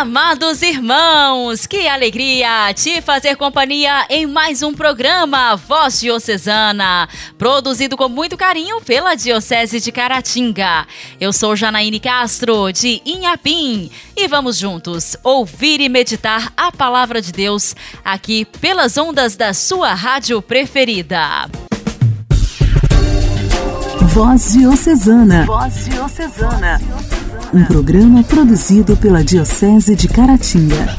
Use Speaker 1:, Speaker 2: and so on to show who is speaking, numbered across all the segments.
Speaker 1: Amados irmãos, que alegria te fazer companhia em mais um programa Voz Diocesana, produzido com muito carinho pela Diocese de Caratinga. Eu sou Janaíne Castro, de Inhapim, e vamos juntos ouvir e meditar a palavra de Deus aqui pelas ondas da sua rádio preferida.
Speaker 2: Voz Diocesana. Voz Diocesana um programa produzido pela Diocese de Caratinga.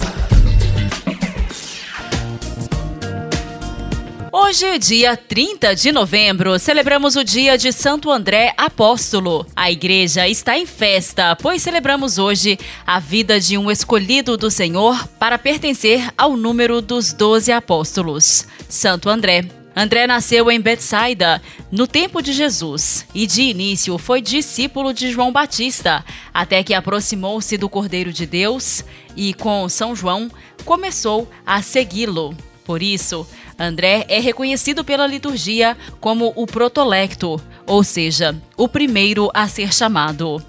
Speaker 1: Hoje, dia 30 de novembro, celebramos o dia de Santo André Apóstolo. A igreja está em festa, pois celebramos hoje a vida de um escolhido do Senhor para pertencer ao número dos doze apóstolos. Santo André André nasceu em Betsaida, no tempo de Jesus, e de início foi discípulo de João Batista, até que aproximou-se do Cordeiro de Deus e, com São João, começou a segui-lo. Por isso, André é reconhecido pela liturgia como o protolecto, ou seja, o primeiro a ser chamado.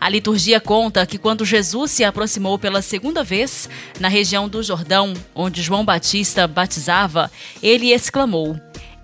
Speaker 1: A liturgia conta que quando Jesus se aproximou pela segunda vez na região do Jordão, onde João Batista batizava, ele exclamou: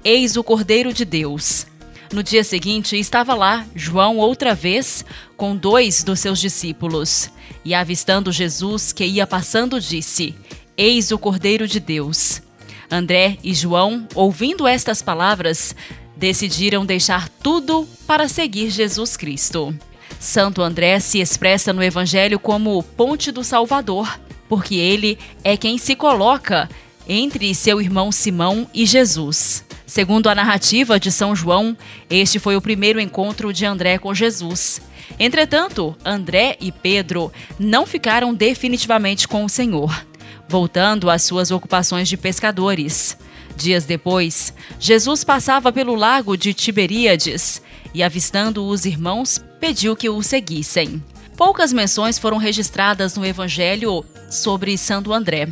Speaker 1: Eis o Cordeiro de Deus. No dia seguinte, estava lá João outra vez com dois dos seus discípulos. E avistando Jesus que ia passando, disse: Eis o Cordeiro de Deus. André e João, ouvindo estas palavras, decidiram deixar tudo para seguir Jesus Cristo. Santo André se expressa no Evangelho como ponte do Salvador, porque ele é quem se coloca entre seu irmão Simão e Jesus. Segundo a narrativa de São João, este foi o primeiro encontro de André com Jesus. Entretanto, André e Pedro não ficaram definitivamente com o Senhor, voltando às suas ocupações de pescadores. Dias depois, Jesus passava pelo lago de Tiberíades e, avistando os irmãos, pediu que o seguissem. Poucas menções foram registradas no Evangelho sobre Santo André.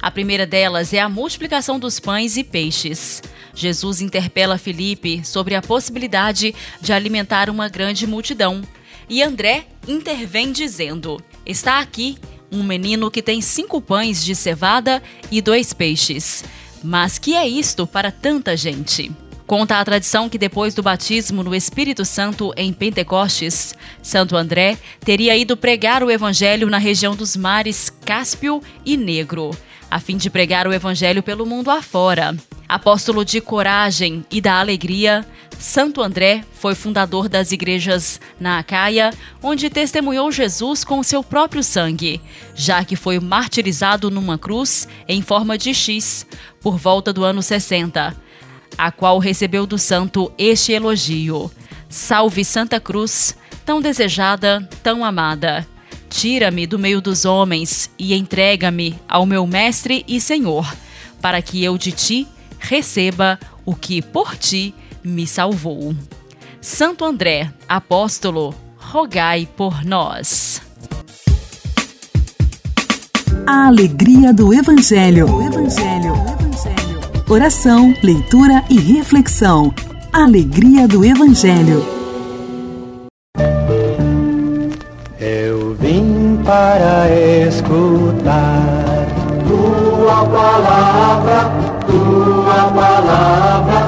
Speaker 1: A primeira delas é a multiplicação dos pães e peixes. Jesus interpela Felipe sobre a possibilidade de alimentar uma grande multidão. E André intervém dizendo: Está aqui um menino que tem cinco pães de cevada e dois peixes. Mas que é isto para tanta gente? Conta a tradição que depois do batismo no Espírito Santo em Pentecostes, Santo André teria ido pregar o evangelho na região dos mares Cáspio e Negro, a fim de pregar o evangelho pelo mundo afora. Apóstolo de coragem e da alegria, Santo André foi fundador das igrejas na Acaia, onde testemunhou Jesus com seu próprio sangue, já que foi martirizado numa cruz em forma de X por volta do ano 60, a qual recebeu do santo este elogio: Salve Santa Cruz, tão desejada, tão amada. Tira-me do meio dos homens e entrega-me ao meu Mestre e Senhor, para que eu de ti receba o que por ti me salvou. Santo André, apóstolo, rogai por nós.
Speaker 2: A alegria do Evangelho. Evangelho. Evangelho. Oração, leitura e reflexão. Alegria do Evangelho.
Speaker 3: Para escutar. Tua palavra tua palavra,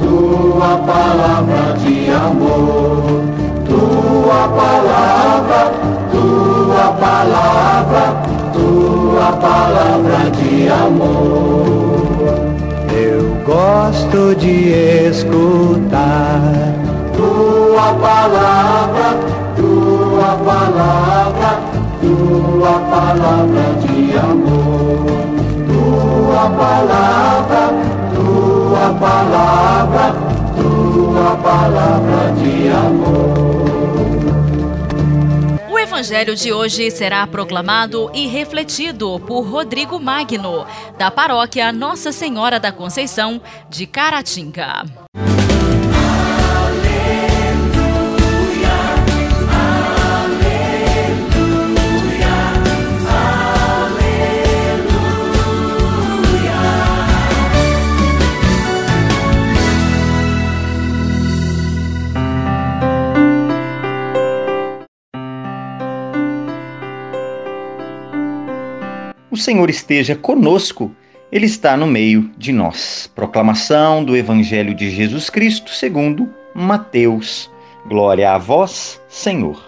Speaker 3: tua palavra de amor, tua palavra, tua palavra, tua palavra de amor. Eu gosto de escutar. Tua palavra, tua palavra, tua palavra de amor tua palavra, tua palavra, tua palavra de amor.
Speaker 1: O evangelho de hoje será proclamado e refletido por Rodrigo Magno, da paróquia Nossa Senhora da Conceição de Caratinga.
Speaker 4: Senhor esteja conosco, Ele está no meio de nós. Proclamação do Evangelho de Jesus Cristo segundo Mateus. Glória a vós, Senhor.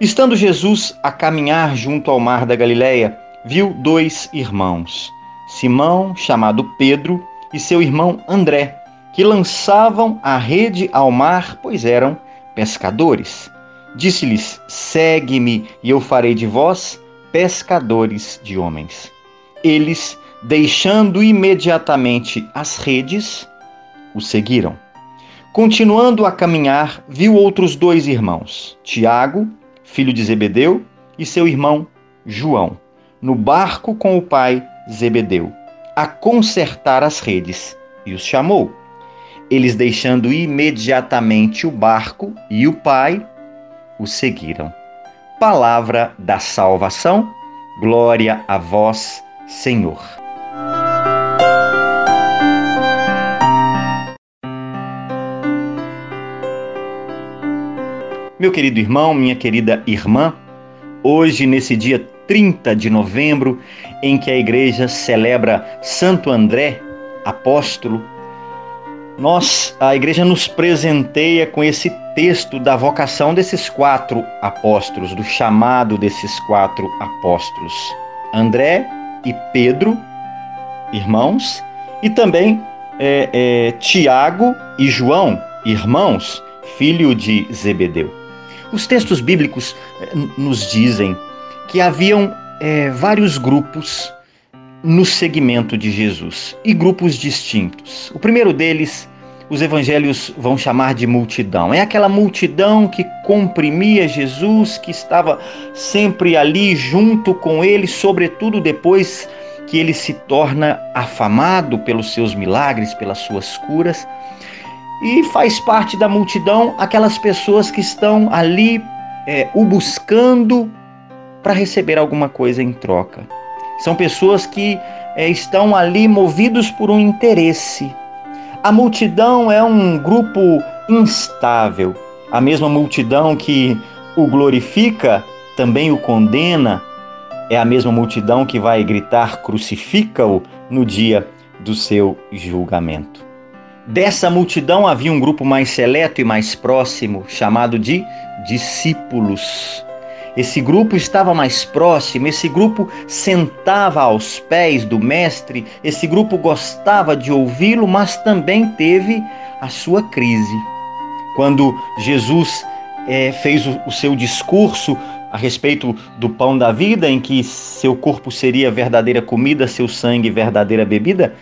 Speaker 4: Estando Jesus a caminhar junto ao mar da Galileia, viu dois irmãos, Simão, chamado Pedro, e seu irmão André, que lançavam a rede ao mar, pois eram pescadores. Disse-lhes: Segue-me, e eu farei de vós pescadores de homens. Eles, deixando imediatamente as redes, o seguiram. Continuando a caminhar, viu outros dois irmãos, Tiago, filho de Zebedeu, e seu irmão João, no barco com o pai Zebedeu, a consertar as redes, e os chamou. Eles, deixando imediatamente o barco e o pai, o seguiram palavra da salvação. Glória a vós, Senhor. Meu querido irmão, minha querida irmã, hoje, nesse dia 30 de novembro, em que a igreja celebra Santo André, apóstolo, nós, a igreja nos presenteia com esse texto da vocação desses quatro apóstolos, do chamado desses quatro apóstolos: André e Pedro, irmãos, e também é, é, Tiago e João, irmãos, filho de Zebedeu. Os textos bíblicos é, nos dizem que haviam é, vários grupos no segmento de Jesus e grupos distintos. O primeiro deles os evangelhos vão chamar de multidão. É aquela multidão que comprimia Jesus, que estava sempre ali junto com ele, sobretudo depois que ele se torna afamado pelos seus milagres, pelas suas curas. E faz parte da multidão aquelas pessoas que estão ali é, o buscando para receber alguma coisa em troca. São pessoas que é, estão ali movidos por um interesse a multidão é um grupo instável. A mesma multidão que o glorifica também o condena. É a mesma multidão que vai gritar crucifica-o no dia do seu julgamento. Dessa multidão havia um grupo mais seleto e mais próximo, chamado de discípulos. Esse grupo estava mais próximo, esse grupo sentava aos pés do Mestre, esse grupo gostava de ouvi-lo, mas também teve a sua crise. Quando Jesus é, fez o, o seu discurso a respeito do pão da vida, em que seu corpo seria verdadeira comida, seu sangue verdadeira bebida,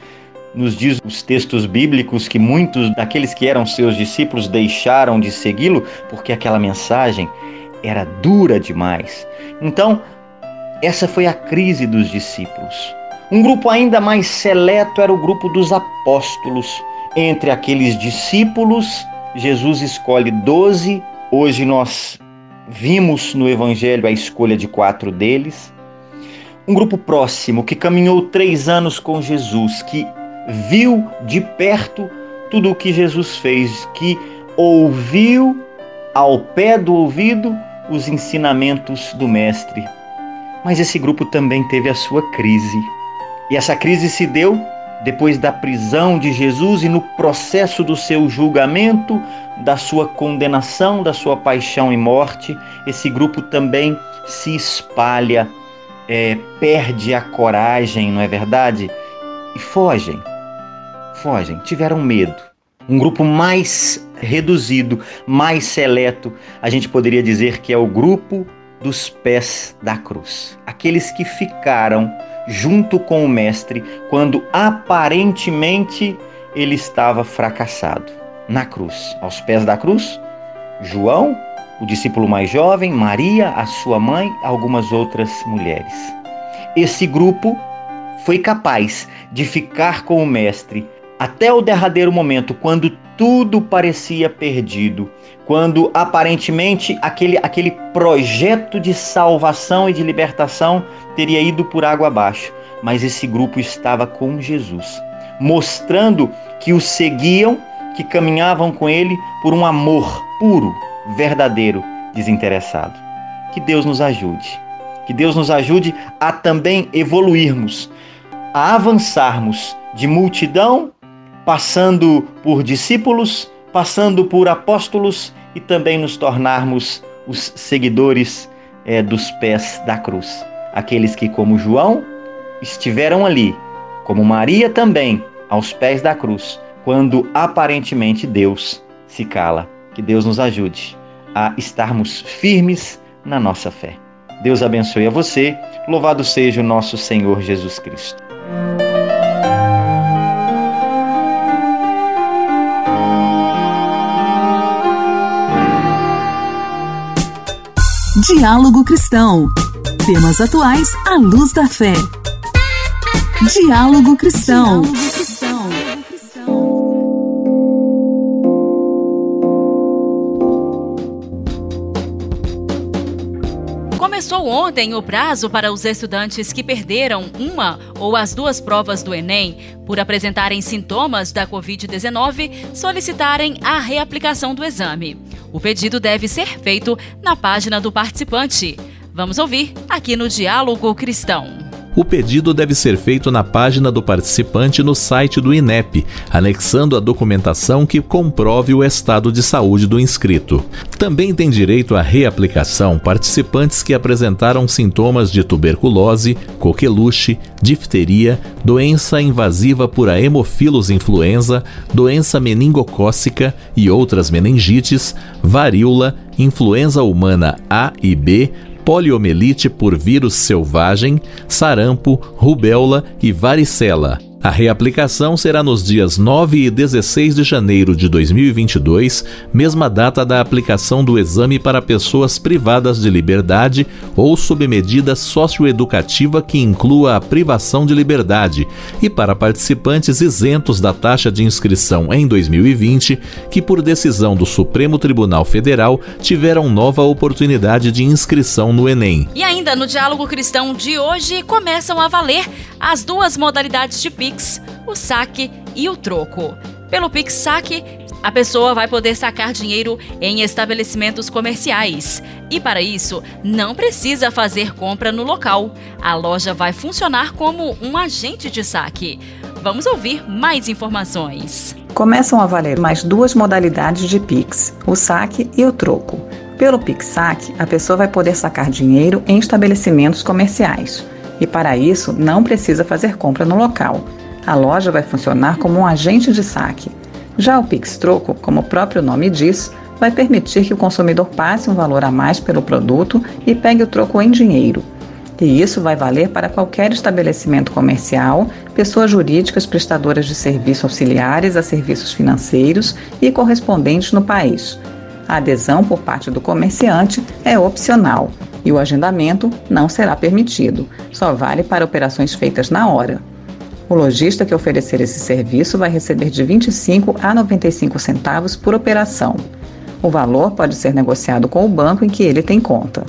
Speaker 4: nos diz os textos bíblicos que muitos daqueles que eram seus discípulos deixaram de segui-lo porque aquela mensagem era dura demais. Então, essa foi a crise dos discípulos. Um grupo ainda mais seleto era o grupo dos apóstolos. Entre aqueles discípulos, Jesus escolhe doze. Hoje nós vimos no Evangelho a escolha de quatro deles. Um grupo próximo que caminhou três anos com Jesus, que viu de perto tudo o que Jesus fez, que ouviu ao pé do ouvido os ensinamentos do Mestre. Mas esse grupo também teve a sua crise. E essa crise se deu depois da prisão de Jesus e no processo do seu julgamento, da sua condenação, da sua paixão e morte. Esse grupo também se espalha, é, perde a coragem, não é verdade? E fogem. Fogem, tiveram medo. Um grupo mais reduzido, mais seleto, a gente poderia dizer que é o grupo dos pés da cruz. Aqueles que ficaram junto com o Mestre quando aparentemente ele estava fracassado. Na cruz, aos pés da cruz, João, o discípulo mais jovem, Maria, a sua mãe, algumas outras mulheres. Esse grupo foi capaz de ficar com o Mestre até o derradeiro momento, quando tudo parecia perdido, quando aparentemente aquele, aquele projeto de salvação e de libertação teria ido por água abaixo. Mas esse grupo estava com Jesus, mostrando que o seguiam, que caminhavam com ele por um amor puro, verdadeiro, desinteressado. Que Deus nos ajude Que Deus nos ajude a também evoluirmos, a avançarmos de multidão, passando por discípulos, passando por apóstolos e também nos tornarmos os seguidores é, dos pés da cruz. Aqueles que, como João, estiveram ali, como Maria também, aos pés da cruz, quando aparentemente Deus se cala. Que Deus nos ajude a estarmos firmes na nossa fé. Deus abençoe a você. Louvado seja o nosso Senhor Jesus Cristo.
Speaker 2: Diálogo Cristão. Temas atuais à luz da fé. Diálogo Cristão.
Speaker 1: Começou ontem o prazo para os estudantes que perderam uma ou as duas provas do Enem por apresentarem sintomas da Covid-19 solicitarem a reaplicação do exame. O pedido deve ser feito na página do participante. Vamos ouvir aqui no Diálogo Cristão.
Speaker 5: O pedido deve ser feito na página do participante no site do INEP, anexando a documentação que comprove o estado de saúde do inscrito. Também tem direito à reaplicação participantes que apresentaram sintomas de tuberculose, coqueluche, difteria, doença invasiva por a hemofilus influenza, doença meningocócica e outras meningites, varíola, influenza humana A e B, poliomielite por vírus selvagem, sarampo, rubéola e varicela. A reaplicação será nos dias 9 e 16 de janeiro de 2022, mesma data da aplicação do exame para pessoas privadas de liberdade ou sob medida socioeducativa que inclua a privação de liberdade, e para participantes isentos da taxa de inscrição em 2020, que por decisão do Supremo Tribunal Federal tiveram nova oportunidade de inscrição no Enem.
Speaker 1: E ainda no Diálogo Cristão de hoje começam a valer as duas modalidades de PIX Pix, o saque e o troco. Pelo Pix Saque, a pessoa vai poder sacar dinheiro em estabelecimentos comerciais. E para isso, não precisa fazer compra no local. A loja vai funcionar como um agente de saque. Vamos ouvir mais informações.
Speaker 6: Começam a valer mais duas modalidades de Pix, o saque e o troco. Pelo Pix Saque, a pessoa vai poder sacar dinheiro em estabelecimentos comerciais. E para isso, não precisa fazer compra no local. A loja vai funcionar como um agente de saque. Já o Pix Troco, como o próprio nome diz, vai permitir que o consumidor passe um valor a mais pelo produto e pegue o troco em dinheiro. E isso vai valer para qualquer estabelecimento comercial, pessoas jurídicas prestadoras de serviços auxiliares a serviços financeiros e correspondentes no país. A adesão por parte do comerciante é opcional e o agendamento não será permitido, só vale para operações feitas na hora. O lojista que oferecer esse serviço vai receber de 25 a 95 centavos por operação. O valor pode ser negociado com o banco em que ele tem conta.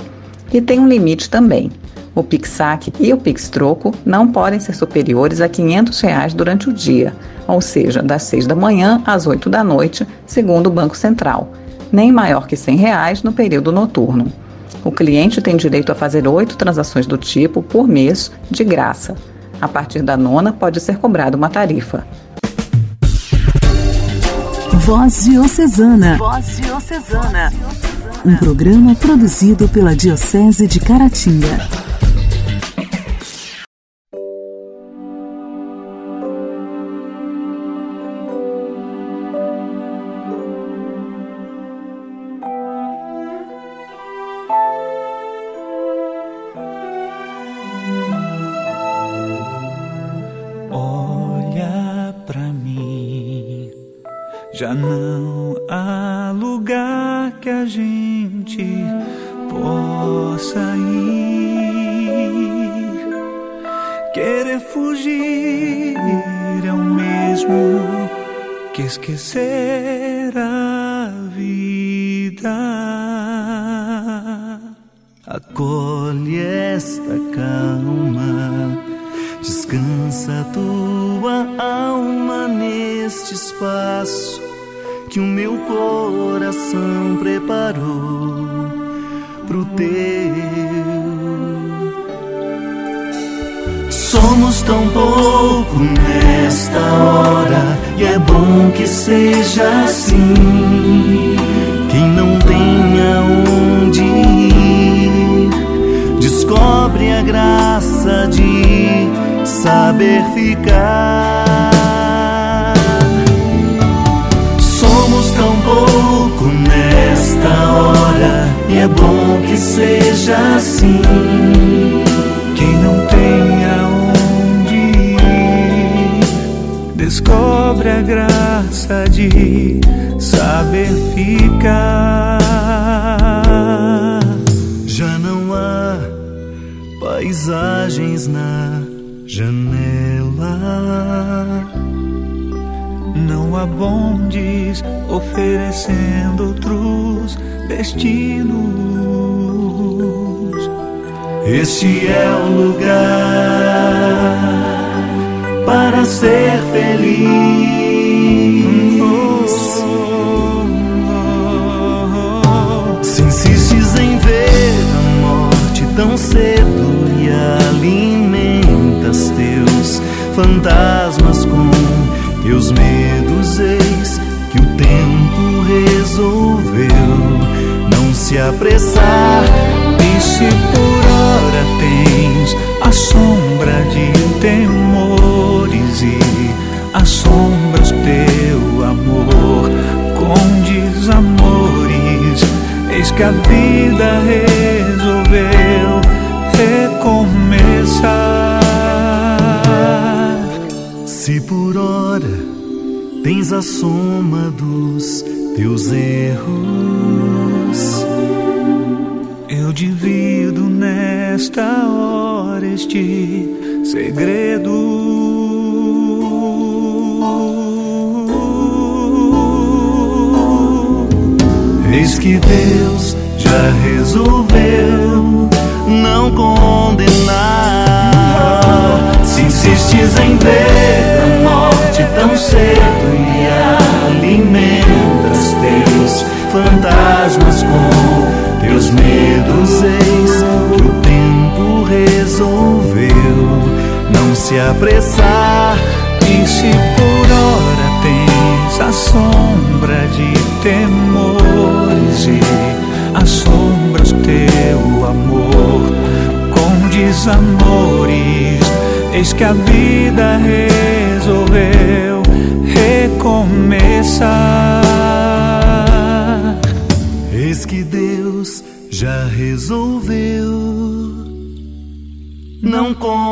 Speaker 6: E tem um limite também. O PixSac e o PixTroco não podem ser superiores a 500 reais durante o dia, ou seja, das 6 da manhã às 8 da noite, segundo o Banco Central, nem maior que 100 reais no período noturno. O cliente tem direito a fazer oito transações do tipo por mês, de graça, a partir da nona, pode ser cobrada uma tarifa.
Speaker 2: Voz Diocesana. Voz Diocesana. Um programa produzido pela Diocese de Caratinga.
Speaker 7: Fugir é o mesmo que esquecer a vida. Acolhe esta calma, descansa tua alma neste espaço que o meu coração preparou pro teu. Tão pouco nesta hora e é bom que seja assim. Quem não tenha onde ir, descobre a graça de saber ficar. Somos tão pouco nesta hora e é bom que seja assim. Graça de saber ficar. Já não há paisagens na janela. Não há bondes oferecendo outros destinos. Este é o lugar para ser feliz. Cedo e alimentas teus fantasmas com teus medos, eis que o tempo resolveu não se apressar. E se por hora tens a sombra de temores e assombras teu amor com desamores, eis que a vida a soma dos teus erros. Se apressar. E se por hora tens a sombra de temores e assombras teu amor com desamores, eis que a vida resolveu recomeçar. Eis que Deus já resolveu não condenar.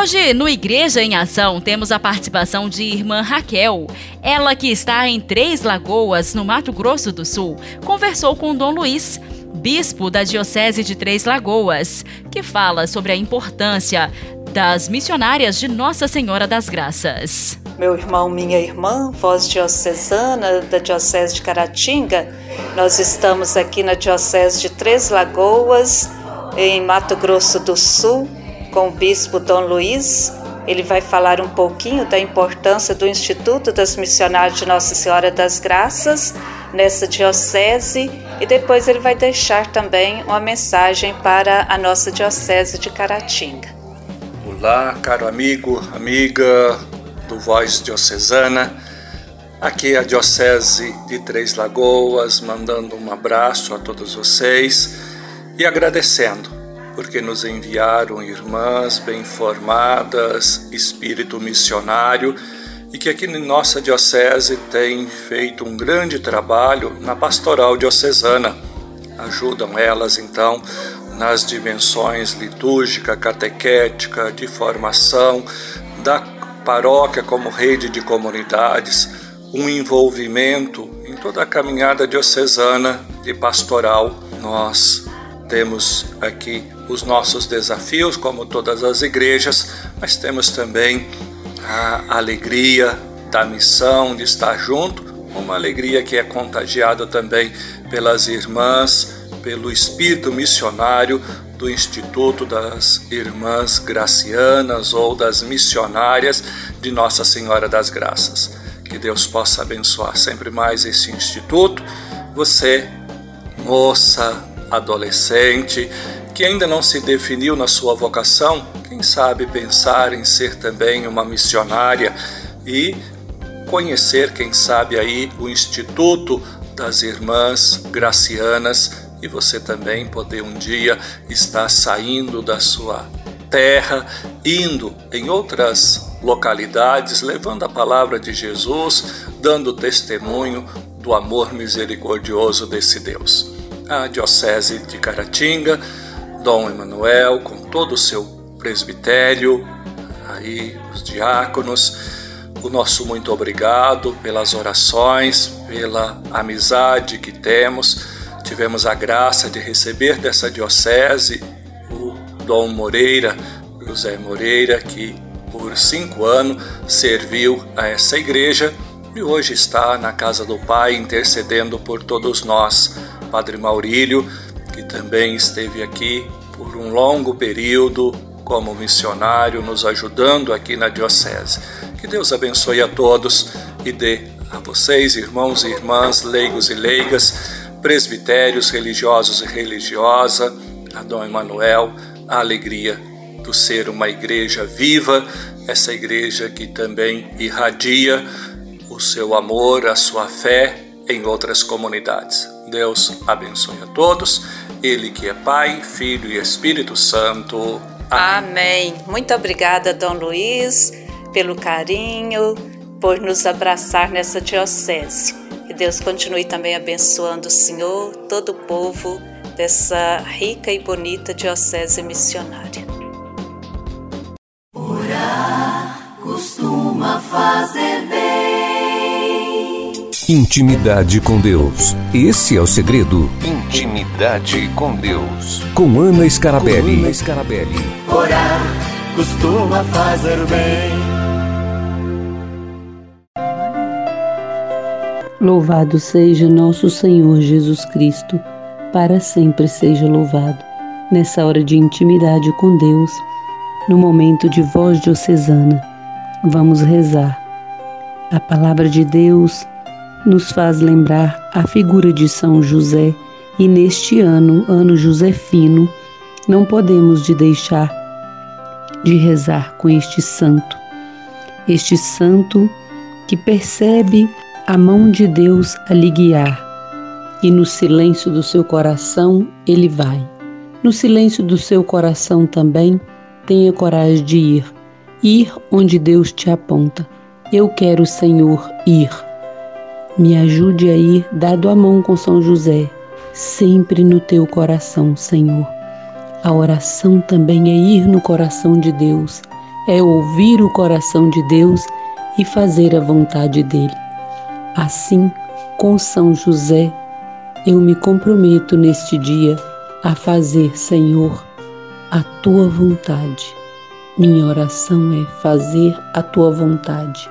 Speaker 1: Hoje, no Igreja em Ação, temos a participação de irmã Raquel. Ela que está em Três Lagoas, no Mato Grosso do Sul, conversou com Dom Luiz, bispo da Diocese de Três Lagoas, que fala sobre a importância das missionárias de Nossa Senhora das Graças.
Speaker 8: Meu irmão, minha irmã, voz diocesana da Diocese de Caratinga, nós estamos aqui na Diocese de Três Lagoas, em Mato Grosso do Sul, com o bispo Dom Luiz. Ele vai falar um pouquinho da importância do Instituto das Missionárias de Nossa Senhora das Graças nessa diocese e depois ele vai deixar também uma mensagem para a nossa Diocese de Caratinga.
Speaker 9: Olá, caro amigo, amiga do Voz Diocesana. Aqui é a Diocese de Três Lagoas, mandando um abraço a todos vocês e agradecendo porque nos enviaram irmãs bem formadas, espírito missionário e que aqui em nossa Diocese tem feito um grande trabalho na pastoral diocesana. Ajudam elas então nas dimensões litúrgica, catequética, de formação da paróquia como rede de comunidades, um envolvimento em toda a caminhada diocesana de pastoral. Nós temos aqui os nossos desafios, como todas as igrejas, mas temos também a alegria da missão de estar junto, uma alegria que é contagiada também pelas irmãs, pelo espírito missionário do Instituto das Irmãs Gracianas ou das missionárias de Nossa Senhora das Graças. Que Deus possa abençoar sempre mais esse instituto. Você, moça, adolescente, que ainda não se definiu na sua vocação, quem sabe pensar em ser também uma missionária e conhecer, quem sabe aí, o Instituto das Irmãs Gracianas e você também poder um dia estar saindo da sua terra, indo em outras localidades, levando a palavra de Jesus, dando testemunho do amor misericordioso desse Deus. A Diocese de Caratinga, Dom Emanuel, com todo o seu presbitério, aí os diáconos, o nosso muito obrigado pelas orações, pela amizade que temos. Tivemos a graça de receber dessa diocese o Dom Moreira, José Moreira, que por cinco anos serviu a essa igreja e hoje está na casa do Pai intercedendo por todos nós. Padre Maurílio, que também esteve aqui por um longo período como missionário, nos ajudando aqui na Diocese. Que Deus abençoe a todos e dê a vocês, irmãos e irmãs, leigos e leigas, presbitérios, religiosos e religiosa, a Dom Emanuel, a alegria do ser uma igreja viva, essa igreja que também irradia o seu amor, a sua fé em outras comunidades. Deus abençoe a todos, Ele que é Pai, Filho e Espírito Santo.
Speaker 8: Amém. Amém. Muito obrigada, Dom Luiz, pelo carinho, por nos abraçar nessa diocese. Que Deus continue também abençoando o Senhor, todo o povo dessa rica e bonita diocese missionária.
Speaker 2: Orar costuma fazer bem.
Speaker 10: Intimidade com Deus. Esse é o segredo. Intimidade com Deus. Com Ana Scarabelli. Com Ana Scarabelli.
Speaker 3: Orar costuma fazer bem.
Speaker 11: Louvado seja nosso Senhor Jesus Cristo, para sempre seja louvado. Nessa hora de intimidade com Deus, no momento de voz diocesana, vamos rezar. A palavra de Deus nos faz lembrar a figura de São José e neste ano, ano josefino, não podemos de deixar de rezar com este santo. Este santo que percebe a mão de Deus a lhe guiar, e no silêncio do seu coração ele vai. No silêncio do seu coração também tenha coragem de ir, ir onde Deus te aponta. Eu quero, Senhor, ir. Me ajude a ir, dado a mão com São José, sempre no teu coração, Senhor. A oração também é ir no coração de Deus, é ouvir o coração de Deus e fazer a vontade dele. Assim, com São José, eu me comprometo neste dia a fazer, Senhor, a tua vontade. Minha oração é fazer a tua vontade.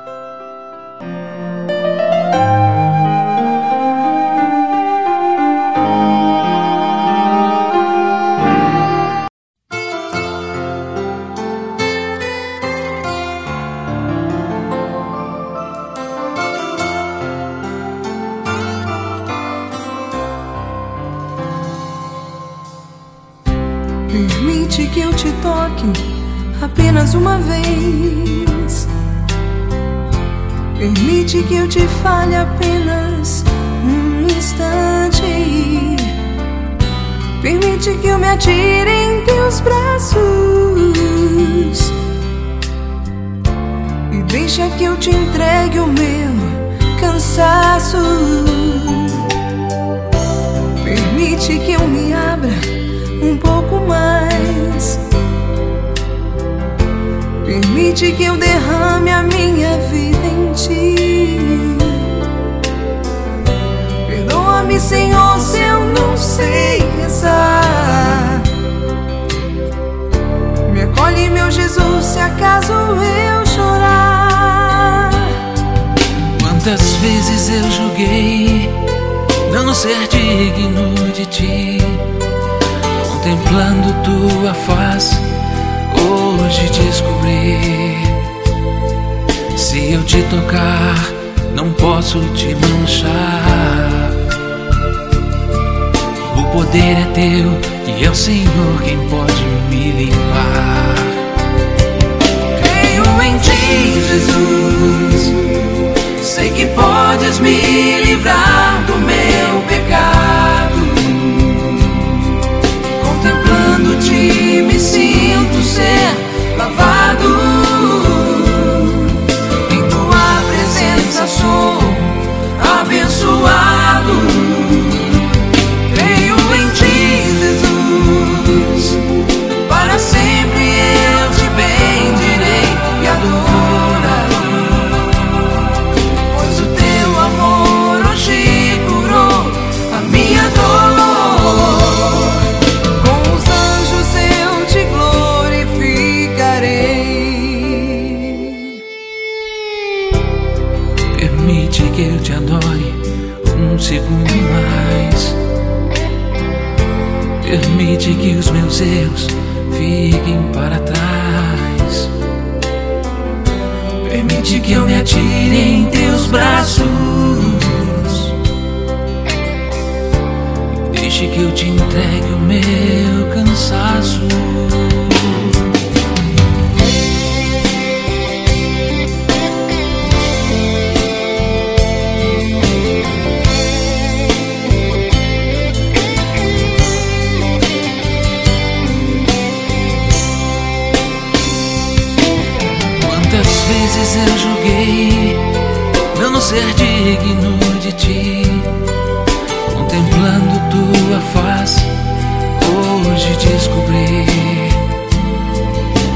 Speaker 12: Permite que eu te fale apenas um instante. Permite que eu me atire em teus braços. E deixa que eu te entregue o meu cansaço. Permite que eu me abra um pouco mais Permite que eu derrame a minha vida em ti. Perdoa-me, Senhor, se eu não sei rezar. Me acolhe, meu Jesus, se acaso eu chorar.
Speaker 13: Quantas vezes eu julguei não ser digno de ti, contemplando tua face, hoje descobri. Se eu te tocar, não posso te manchar. O poder é teu e é o Senhor quem pode me limpar.
Speaker 12: Creio em ti, Jesus. Sei que podes me livrar do meu pecado.
Speaker 13: Segundo mais. Permite que os meus erros fiquem para trás. Permite que eu me atire em teus braços. Deixe que eu te entregue o meu cansaço. Vezes eu julguei não ser digno de ti, contemplando tua face, hoje descobri.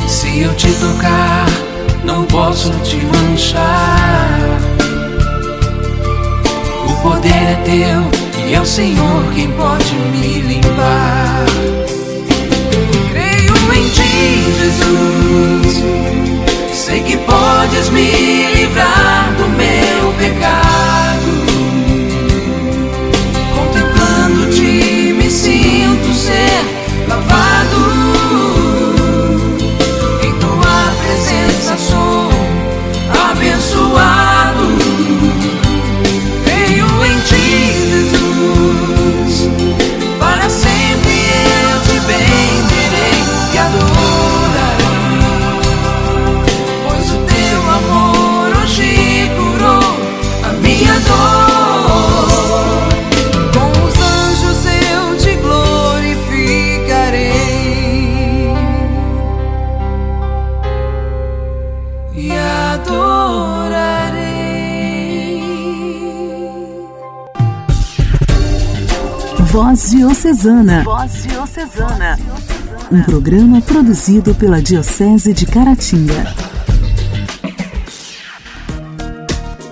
Speaker 13: Se eu te tocar, não posso te manchar. O poder é teu e é o Senhor quem pode me limpar.
Speaker 12: Creio em ti, Jesus. Sei que podes me livrar do meu
Speaker 2: Voz Diocesana.
Speaker 1: Voz Diocesana.
Speaker 2: Um programa produzido pela Diocese de Caratinga.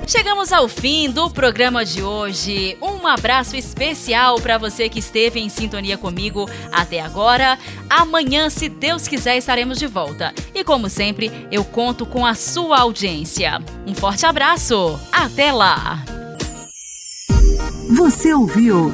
Speaker 1: Chegamos ao fim do programa de hoje. Um abraço especial para você que esteve em sintonia comigo até agora. Amanhã, se Deus quiser, estaremos de volta. E como sempre, eu conto com a sua audiência. Um forte abraço. Até lá.
Speaker 2: Você ouviu